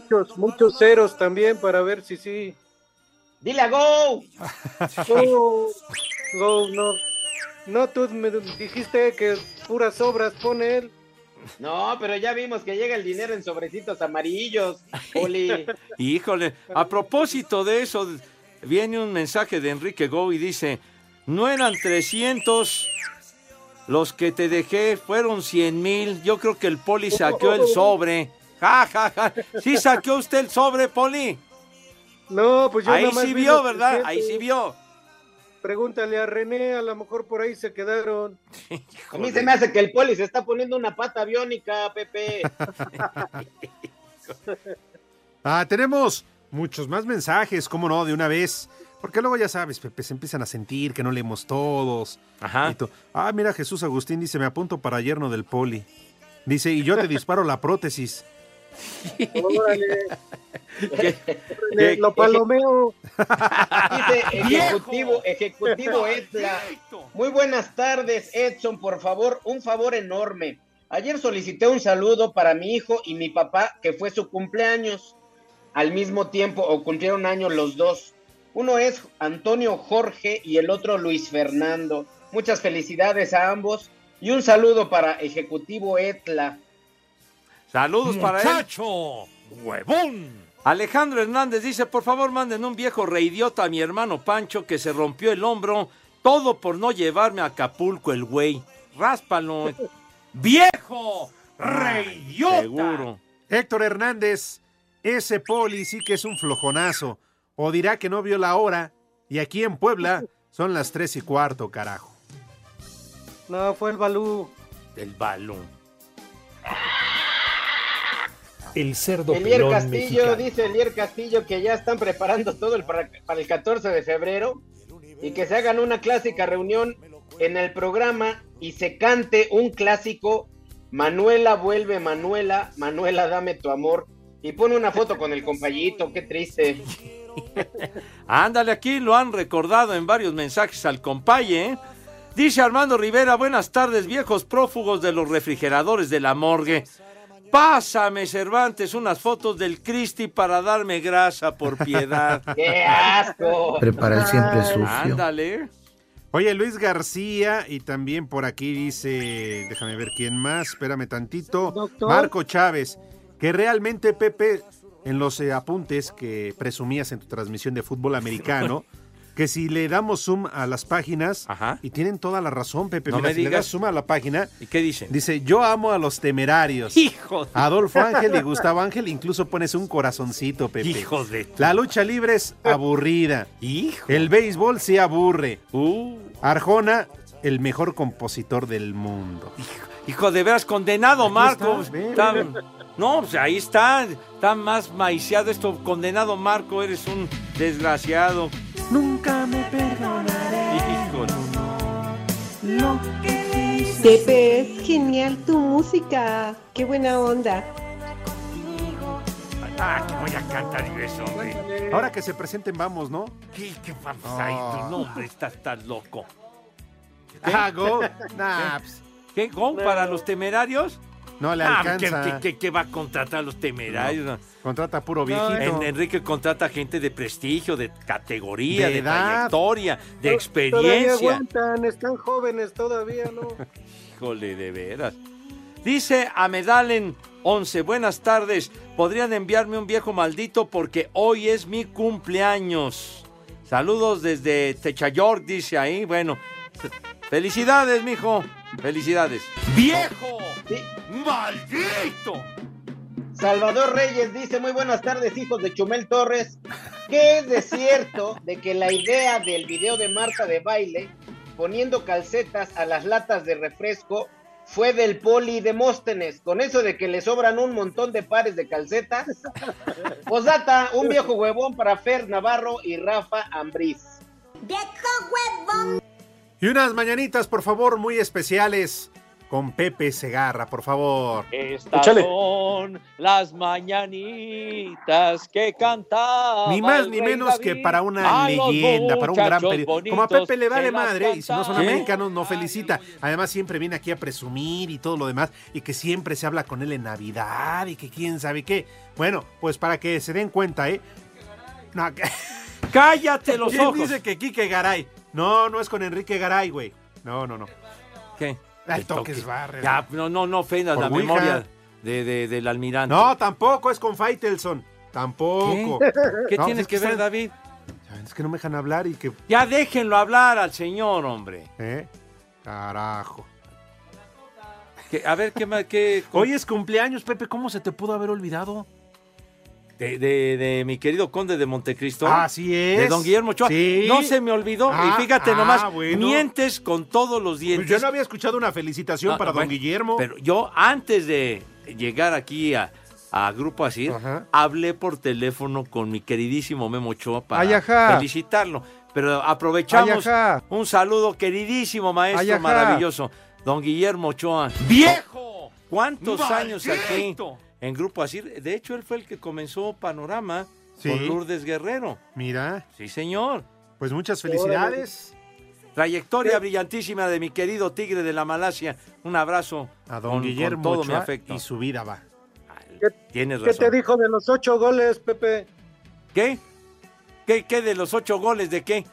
muchos, muchos ceros también para ver si sí. ¡Dile a Go! *laughs* Go, go, no. No, tú me dijiste que puras obras pone él. No, pero ya vimos que llega el dinero en sobrecitos amarillos, *laughs* Poli. Híjole, a propósito de eso, viene un mensaje de Enrique Go y dice, no eran 300 los que te dejé, fueron 100 mil. Yo creo que el Poli saqueó el *laughs* sobre. Ja, ja, ja. ¿Sí saqueó usted el sobre, Poli? No, pues yo Ahí sí vi vio, ¿verdad? 300. Ahí sí vio. Pregúntale a René, a lo mejor por ahí se quedaron. *laughs* A mí se me hace que el Poli se está poniendo una pata aviónica, Pepe. *laughs* Ah, tenemos muchos más mensajes, cómo no, de una vez. Porque luego ya sabes, Pepe, se empiezan a sentir que no leemos todos. Ajá. Ah, mira, Jesús Agustín dice, me apunto para yerno del poli. Dice, y yo te disparo la prótesis. *laughs* Órale. ¿Qué? *laughs* Lo palomeo. Dice *laughs* ejecutivo, ejecutivo Etla. Muy buenas tardes, Edson, por favor, un favor enorme. Ayer solicité un saludo para mi hijo y mi papá, que fue su cumpleaños. Al mismo tiempo, o cumplieron años los dos. Uno es Antonio Jorge y el otro Luis Fernando. Muchas felicidades a ambos y un saludo para Ejecutivo Etla. Saludos para él. ¡Muchacho! ¡Huevón! Alejandro Hernández dice, por favor manden un viejo reidiota a mi hermano Pancho que se rompió el hombro, todo por no llevarme a Acapulco el güey. Ráspalo. ¡Viejo! ¡Reidiota! Seguro. Héctor Hernández, ese poli sí que es un flojonazo. O dirá que no vio la hora. Y aquí en Puebla son las tres y cuarto, carajo. No, fue el Balú. El balón. El cerdo Elier pelón Castillo, mexicano. dice Elier Castillo que ya están preparando todo el para, para el 14 de febrero y que se hagan una clásica reunión en el programa y se cante un clásico Manuela vuelve Manuela, Manuela dame tu amor y pone una foto con el compañito, qué triste. *laughs* Ándale, aquí lo han recordado en varios mensajes al compaye. ¿eh? Dice Armando Rivera, buenas tardes, viejos prófugos de los refrigeradores de la morgue. Pásame, Cervantes, unas fotos del Cristi para darme grasa, por piedad. *laughs* ¡Qué asco! Prepara el siempre sucio. Ándale. Oye, Luis García, y también por aquí dice, déjame ver quién más, espérame tantito, Doctor. Marco Chávez, que realmente Pepe, en los eh, apuntes que presumías en tu transmisión de fútbol americano, *laughs* que si le damos zoom a las páginas, y tienen toda la razón, Pepe, No mira, me si le das zoom a la página, ¿Y qué dicen? dice, yo amo a los temerarios. Hijo de- Adolfo Ángel y Gustavo Ángel, incluso pones un corazoncito, Pepe. Hijo de... La lucha libre es *laughs* aburrida. Hijo. El béisbol se aburre. Uh, Arjona, el mejor compositor del mundo. hijo de veras, condenado, Marco. no, pues ahí está. Está más maiciado esto. Condenado, Marco, eres un desgraciado. Nunca me perdonaré. Lo que hice. Pepe, es genial tu música. Qué buena onda. Ah, que voy a cantar yo eso, hombre. Ahora que se presenten, vamos, ¿no? ¿Qué, qué vamos ahí? Ah. Tu nombre está tan loco. Ah, go. *laughs* Nah, pues, ¿Qué? ¿Gong para los temerarios? No le Ah, alcanza. ¿qué, qué- qué- qué va a contratar a los temerarios? Contrata puro No, viejito. en- Enrique contrata gente de prestigio, de categoría, De trayectoria, de Todavía experiencia. aguantan, están jóvenes todavía, ¿no? *laughs* Híjole, de veras. Dice Amedalen 11, buenas tardes. ¿Podrían enviarme un viejo maldito porque hoy es mi cumpleaños? Saludos desde Techayork, dice ahí. Bueno, felicidades, mijo. Felicidades. ¡Viejo! ¡Maldito! Salvador Reyes dice, muy buenas tardes, hijos de Chumel Torres. ¿Qué es de cierto de que la idea del video de Marta de baile, poniendo calcetas a las latas de refresco, fue del poli Demóstenes? Con eso de que le sobran un montón de pares de calcetas. Posdata, un viejo huevón para Fer Navarro y Rafa Ambriz. ¡Viejo huevón! Y unas mañanitas, por favor, muy especiales con Pepe Segarra, por favor. Estas son las mañanitas que cantaba Ni más ni menos que para una leyenda, para un gran periodista. Como a Pepe le vale madre y si no son americanos no felicita. Además siempre viene aquí a presumir y todo lo demás y que siempre se habla con él en Navidad y que quién sabe qué. Bueno, pues para que se den cuenta, ¿eh? No, *laughs* ¡Cállate los ¿Quién ojos! dice que Quique Garay? No, no es con Enrique Garay, güey. No, no, no. ¿Qué? Que toques toques. barres. Ya, no, no, no ofendas la Ouija. memoria de, de- del almirante. No, tampoco es con Faitelson. Tampoco. ¿Qué? ¿Qué No, tienes es que ver, están- David? Es que no me dejan hablar y que. Ya déjenlo hablar al señor, hombre. ¿Eh? Carajo. Que- a ver, ¿qué más? Qué, Hoy es cumpleaños, Pepe. ¿Cómo se te pudo haber olvidado? De, de- de mi querido conde de Montecristo. Así es. De don Guillermo Ochoa. Sí. No se me olvidó. Ah, y fíjate ah, nomás, bueno. mientes con todos los Pues dientes. yo no había escuchado una felicitación No, para don Guillermo. Pero yo, antes de llegar aquí a, a Grupo Asir, hablé por teléfono con mi queridísimo Memo Ochoa para felicitarlo. Pero aprovechamos un saludo, queridísimo maestro maravilloso, don Guillermo Ochoa. ¡Viejo! ¿Cuántos años aquí. En Grupo Asir? De hecho, él fue el que comenzó Panorama Sí. con Lourdes Guerrero. Mira. Sí, señor. Pues muchas felicidades. Trayectoria brillantísima de mi querido Tigre de la Malasia. Un abrazo A don con- con Guillermo todo mi Ochoa afecto. y su vida va. Tienes ¿Qué te razón. dijo de los ocho goles, Pepe? ¿Qué? ¿Qué, qué de los ocho goles de qué?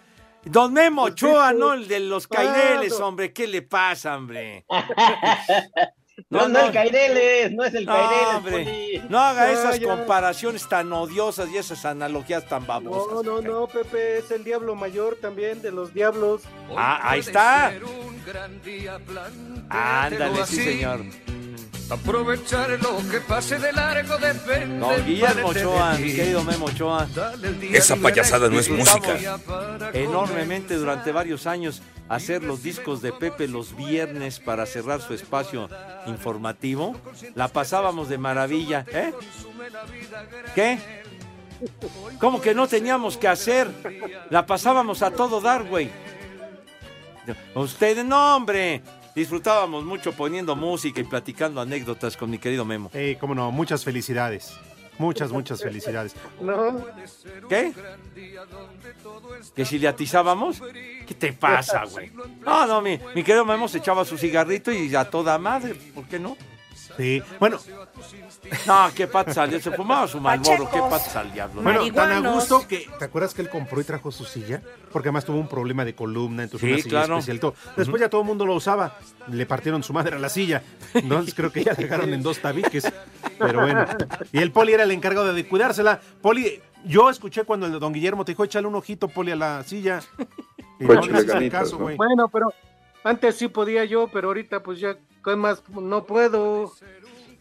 Don Memo Pues Ochoa, no el de los Caireles, hombre. ¿Qué le pasa, hombre? *laughs* No, no, el Caireles, no es el No, Caireles, no haga No, esas ya. comparaciones tan odiosas y esas analogías tan babosas. No, no, no, Pepe, es el diablo mayor también de los diablos. Ah, ahí está. Ándale, sí, señor. Aprovechar lo que pase de largo depende. Don Guillermo Ochoa, mi querido Memo Ochoa. Esa payasada no es música. Enormemente durante varios años hacer los discos de Pepe los viernes para cerrar su espacio informativo. La pasábamos de maravilla, ¿eh? ¿Qué? ¿Cómo que no teníamos que hacer? La pasábamos a todo dar, güey. Ustedes, no, hombre. Disfrutábamos mucho poniendo música y platicando anécdotas con mi querido Memo. Eh, cómo no, muchas felicidades. Muchas, muchas felicidades. No. ¿Qué? ¿Que si le atizábamos? ¿Qué te pasa, güey? No, no, mi, mi querido Memo se echaba su cigarrito y a toda madre, ¿por qué no? Sí, bueno. No, qué patas al diablo. Se fumaba su malboro, qué patas al diablo. Bueno, tan a gusto que. ¿Te acuerdas que él compró y trajo su silla? Porque además tuvo un problema de columna, entonces Sí, una silla claro. especial. todo. Después ya todo el mundo lo usaba. Le partieron su madre a la silla. Entonces creo que ya dejaron en dos tabiques. Pero bueno. Y el Poli era el encargado de cuidársela. Poli, yo escuché cuando el don Guillermo te dijo, échale un ojito, Poli, a la silla. Y Pues no le caso, güey. Bueno, pero antes sí podía yo, pero ahorita pues ya, ¿qué más? No puedo.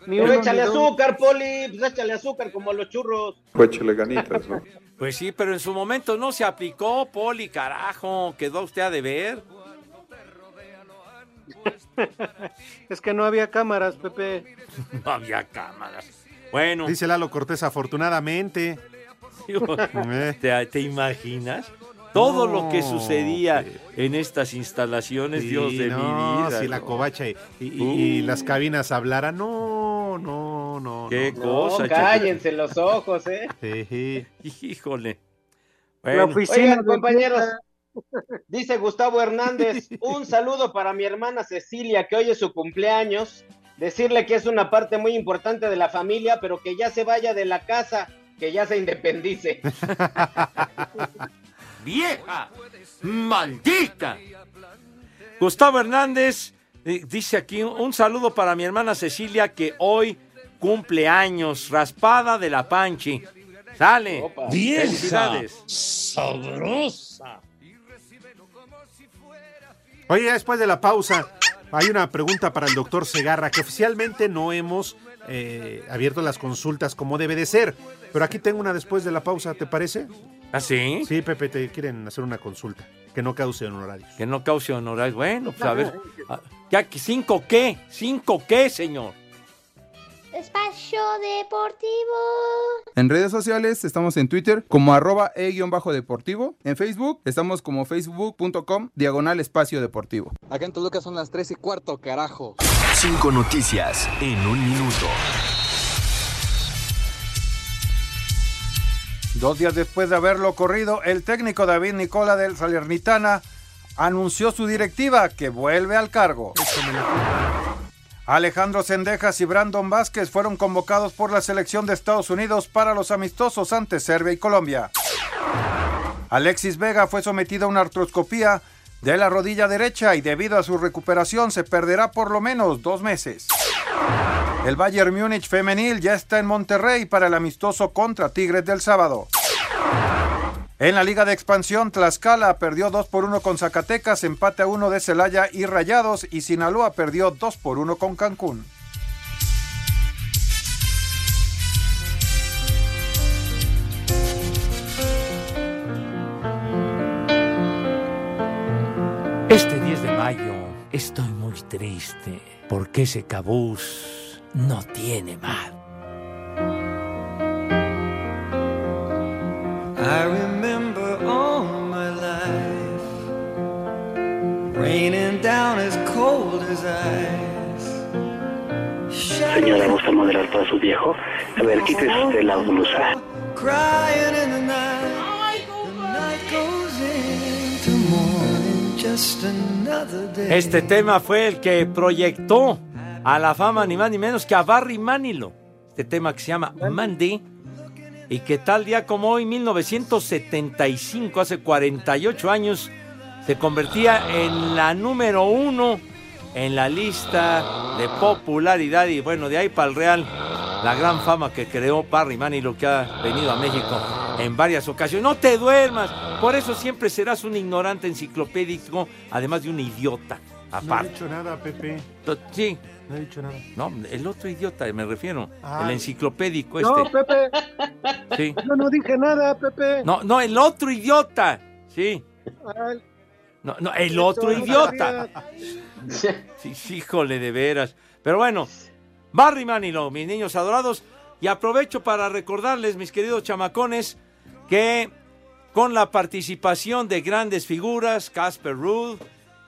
Ni Pero uno, échale ni dos. azúcar, Poli, pues échale azúcar como a los churros. Échale ganitas, ¿no? *laughs* Pues sí, pero en su momento no se aplicó, Poli, carajo. Quedó usted a deber. *laughs* Es que no había cámaras, Pepe. *laughs* No había cámaras. Bueno. Dice Lalo Cortés, afortunadamente. Eh. ¿Te, te imaginas? Todo lo que sucedía en estas instalaciones, Sí, Dios de no, mi vida. Si la covacha y, y las cabinas hablaran, no, no, no. Qué no. cosa, No, cállense los ojos, ¿eh? Sí. *laughs* Híjole. La Bueno, oficina Oigan, compañeros, *laughs* dice Gustavo Hernández, un saludo para mi hermana Cecilia, que hoy es su cumpleaños. Decirle que es una parte muy importante de la familia, pero que ya se vaya de la casa, que ya se independice. *laughs* ¡Vieja! ¡Maldita! Gustavo Hernández eh, dice aquí un saludo para mi hermana Cecilia que hoy cumple años, raspada de la Panchi. Sale. ¡Vieja! Felicidades. sabrosa. Oye, después de la pausa, hay una pregunta para el doctor Segarra, que oficialmente no hemos eh, abierto las consultas como debe de ser. Pero aquí tengo una después de la pausa, ¿te parece? ¿Ah, sí? Sí, Pepe, te quieren hacer una consulta. Que no cause honorarios. Que no cause honorarios. Bueno, pues a ver. ah, ¿Ya que cinco qué? ¿Cinco qué, señor? Espacio Deportivo. En redes sociales estamos en Twitter como arroba e-deportivo. En Facebook estamos como facebook.com diagonal espacio deportivo. Acá en Toluca son las 3 y cuarto, carajo. Cinco noticias en un minuto. Dos días después de haberlo corrido, el técnico David Nicola del Salernitana anunció su directiva que vuelve al cargo. Alejandro Sendejas y Brandon Vázquez fueron convocados por la selección de Estados Unidos para los amistosos ante Serbia y Colombia. Alexis Vega fue sometido a una artroscopía de la rodilla derecha y debido a su recuperación se perderá por lo menos dos meses. El Bayern Múnich femenil ya está en Monterrey para el amistoso contra Tigres del sábado. En la Liga de Expansión, Tlaxcala perdió 2 por 1 con Zacatecas, empate a 1 de Celaya y Rayados, y Sinaloa perdió 2 por 1 con Cancún. Este 10 de mayo estoy triste porque ese cabús no tiene mar. I remember all my life raining down as cold as ice. Señora, ¿gusta modelar para su viejo? A ver, quítese usted la blusa. Crying in the night. Este tema fue el que proyectó a la fama ni más ni menos que a Barry Manilow. Este tema que se llama Mandy y que tal día como hoy, 1975, hace 48 años, se convertía en la número uno en la lista de popularidad y bueno, de ahí para el Real, la gran fama que creó Barry Manilow que ha venido a México en varias ocasiones. No te duermas, por eso siempre serás un ignorante enciclopédico, además de un idiota. No he Aparte. dicho nada, Pepe. Sí. No he dicho nada. No, el otro idiota, me refiero. El enciclopédico No, este. Pepe. Sí. Yo no dije nada, Pepe. No, no, el otro idiota. Sí. Ay, No, no, el otro no idiota. Sí, sí, híjole, de veras. Pero bueno, Barry Manilow, mis niños adorados. Y aprovecho para recordarles, mis queridos chamacones, que con la participación de grandes figuras, Casper Ruud,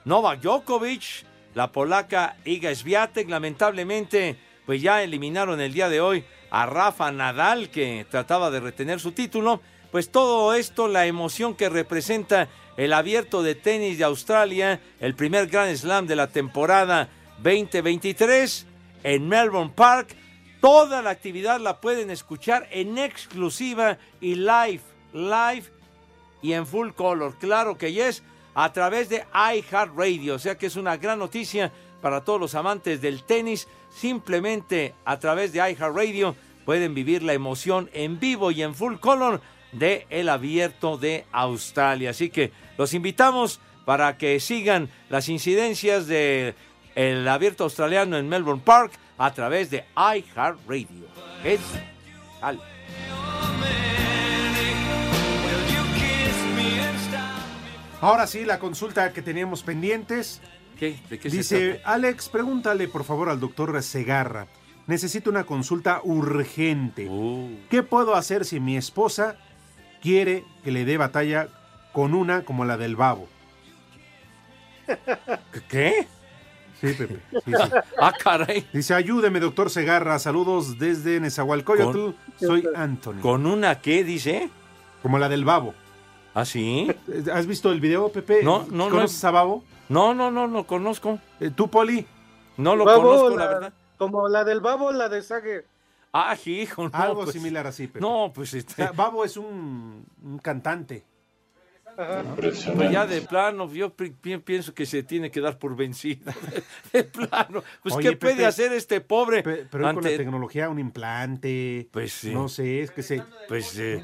Novak Djokovic, la polaca Iga Swiatek, lamentablemente, pues ya eliminaron el día de hoy a Rafa Nadal, que trataba de retener su título. Pues todo esto, la emoción que representa el abierto de tenis de Australia, el primer Grand Slam de la temporada 2023 en Melbourne Park. Toda la actividad la pueden escuchar en exclusiva y live, live y en full color. Claro que yes, a través de iHeartRadio. O sea que es una gran noticia para todos los amantes del tenis. Simplemente a través de iHeartRadio pueden vivir la emoción en vivo y en full color de el abierto de Australia. Así que los invitamos para que sigan las incidencias de el abierto australiano en Melbourne Park a través de iHeartRadio. Es al- Ahora sí, la consulta que teníamos pendientes. ¿Qué? ¿De qué se Dice, trata? Alex, pregúntale por favor al doctor Segarra. Necesito una consulta urgente. Uh. ¿Qué puedo hacer si mi esposa quiere que le dé batalla con una como la del babo? ¿Qué? Sí, Pepe. sí, sí. *laughs* Ah, caray. Dice, ayúdeme, doctor Segarra. Saludos desde Nezahualcóyotl. Soy Anthony. ¿Con una qué, dice? Como la del babo. ¿Ah, sí? ¿Has visto el video, Pepe? No, no, no. ¿Conoces a Babo? No, no, no, no conozco. ¿Tú, Poli? No lo Babo, conozco, la la- verdad. Como la del babo, la de Sage. Ah, hijo, no, Algo pues- similar así, Pepe. No, pues O este. sea, Babo es un, un cantante. Pues ya de plano, yo pi- pi- pienso que se tiene que dar por vencido. *laughs* De plano. Pues, Oye, ¿qué puede hacer este pobre? Pe- Pero él con la ante- tecnología, un implante. Pues sí. No sé, es que se. Pues eh,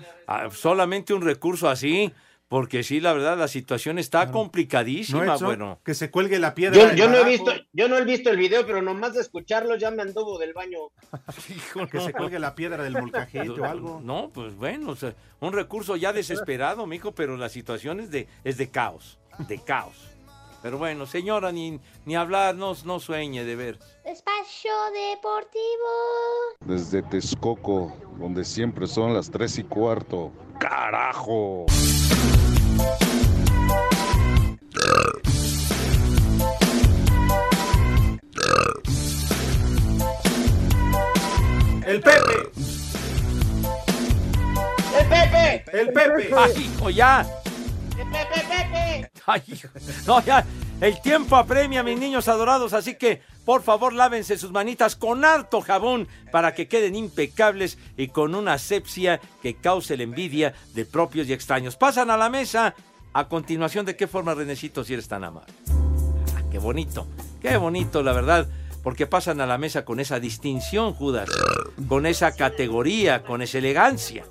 solamente un recurso así, Porque sí, la verdad, la situación está complicadísima, No, bueno. Que se cuelgue la piedra. Yo, del yo no he visto, yo no he visto el video, pero nomás de escucharlo ya me anduvo del baño. *laughs* Que se cuelgue la piedra del molcajete o algo. No, pues bueno, o sea, un recurso ya desesperado, mijo, pero la situación es de, es de caos, de caos. Pero bueno, señora, ni, ni hablar, no, no sueñe de ver. Espacio Deportivo. Desde Texcoco, donde siempre son las tres y cuarto. ¡Carajo! El Pepe. ¡El Pepe! El Pepe. ¡Ay, hijo, ya! ¡El Pepe, Pepe! Ay, hijo. No, ya, el tiempo apremia, mis niños adorados, así que por favor lávense sus manitas con harto jabón para que queden impecables y con una asepsia que cause la envidia de propios y extraños. Pasan a la mesa. A continuación, ¿de qué forma, Renecito, si eres tan amable? Ah, qué bonito, qué bonito, la verdad, porque pasan a la mesa con esa distinción, Judas, con esa categoría, con esa elegancia,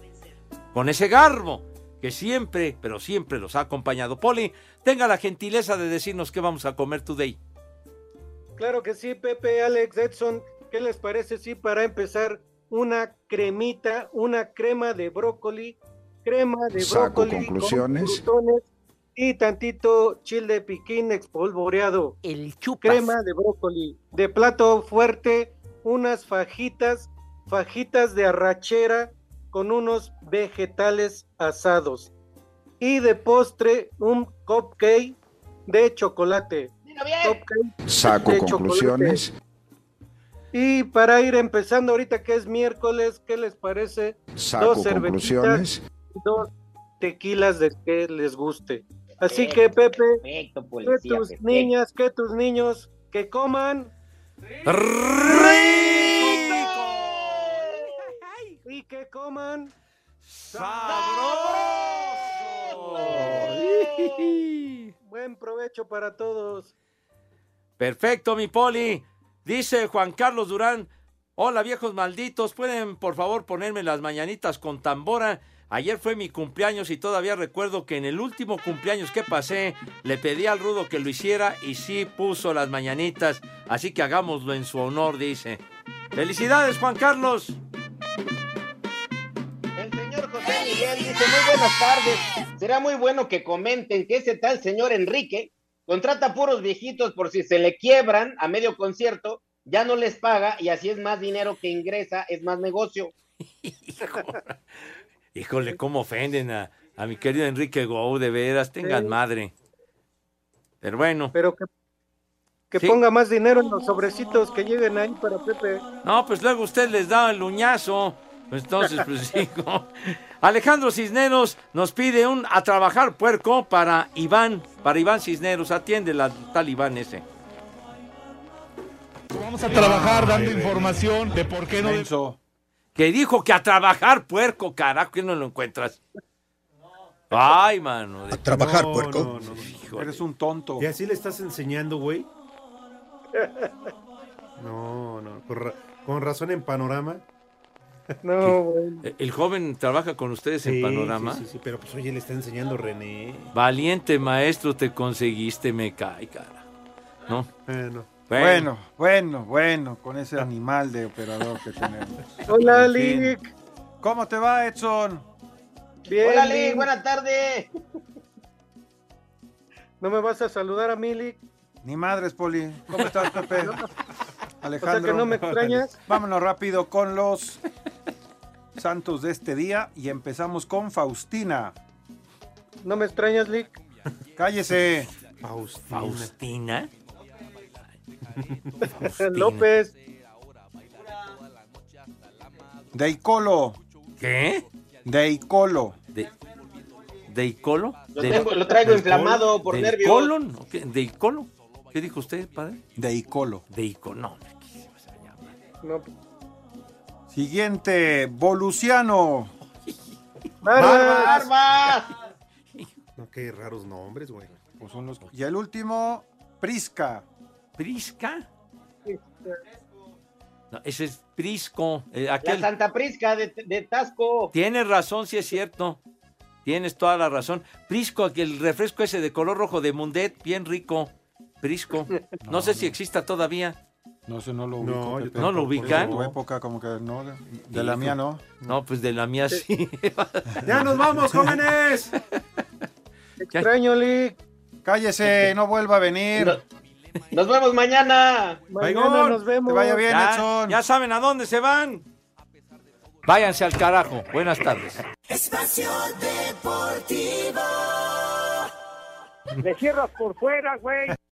con ese garbo que siempre, pero siempre los ha acompañado. Poli, tenga la gentileza de decirnos qué vamos a comer today. Claro que sí, Pepe, Alex, Edson. ¿Qué les parece si para empezar una cremita, una crema de brócoli, crema de Saco brócoli conclusiones. con crutones y tantito chile piquín espolvoreado? El chupas. Crema de brócoli. De plato fuerte, unas fajitas, fajitas de arrachera con unos vegetales asados. Y de postre, un cupcake de chocolate. Saco de conclusiones. chocolate. Y para ir empezando ahorita que es miércoles, ¿qué les parece? Saco dos cervecitas dos tequilas de que les guste. Así que Pepe, Perfecto, que tus perfecto. niñas, que tus niños, que coman y que coman Buen provecho para todos. Perfecto, mi Poli. Dice Juan Carlos Durán. Hola, viejos malditos. ¿Pueden, por favor, ponerme las mañanitas con tambora? Ayer fue mi cumpleaños y todavía recuerdo que en el último cumpleaños que pasé le pedí al Rudo que lo hiciera y sí puso las mañanitas. Así que hagámoslo en su honor, dice. Felicidades, Juan Carlos. El señor José Miguel dice, muy buenas tardes. Será muy bueno que comenten que ese tal señor Enrique contrata puros viejitos por si se le quiebran a medio concierto, ya no les paga y así es más dinero que ingresa, es más negocio. Híjole, cómo ofenden a, a mi querido Enrique Gou, de veras, tengan Sí. madre. Pero bueno. Pero que, que Sí. ponga más dinero en los sobrecitos que lleguen ahí para Pepe. No, pues luego usted les da el uñazo. Pues entonces, pues *laughs* sí. Alejandro Cisneros nos pide un a trabajar puerco para Iván, para Iván Cisneros. Atiende la tal Iván ese. Vamos a trabajar dando información de por qué no... Que dijo que a trabajar puerco, carajo, que no lo encuentras. Ay, mano. de- trabajar, No, puerco. no, no, no. Eres un tonto. ¿Y así le estás enseñando, güey? *laughs* No, no. Con, ra- con razón en panorama. *laughs* No, güey. Eh, El joven trabaja con ustedes en Panorama. Sí, sí, sí, pero pues oye, le está enseñando René. Valiente maestro te conseguiste, me cae, cara. ¿No? Bueno. Bueno, bueno, bueno, con ese animal de operador que tenemos. *laughs* Hola. Lick. ¿Cómo te va, Edson? Bien, Hola, Lick. Lick, buenas tardes. *laughs* ¿No me vas a saludar a mí, Lick? Ni madres, Poli. ¿Cómo estás, Pepe? Alejandro. O sea que no me extrañas. Vámonos rápido con los santos de este día y empezamos con Faustina. ¿No me extrañas, Lick? Cállese. Faustina. *laughs* López. Deicolo. ¿Qué? Deicolo. ¿De, ¿Deicolo? Lo, ¿De- tengo- lo traigo del inflamado colo? por ¿Del nervios. colon? ¿O qué? ¿Deicolo? ¿Qué dijo usted, padre? Deicolo. Deicolo, no. No. Siguiente, Voluciano. *laughs* Barbas. ¡Barbas! No, qué raros nombres, güey. Pues son los- Y el último, Prisca. ¿Prisca? No, ese es Prisco. eh, La. Santa Prisca de, de Tasco. Tiene razón, sí es cierto. Tienes toda la razón. Prisco, aquel refresco ese de color rojo de Mundet, bien rico. Prisco. *laughs* No, sé si exista todavía. No sé, no lo No, ubico. Pepe. ¿No lo ubican? De tu época como que no. De, de la mía no. No, pues de la mía sí. *laughs* ¡Ya nos vamos, jóvenes! Extraño, Lick. Cállese, no vuelva a venir. No- Nos vemos mañana. Mañana Baigón, nos vemos. Que vaya bien, ya, Edson. ya saben a dónde se van. Váyanse al carajo. Buenas tardes. Espacio Deportivo. Le cierras por fuera, güey.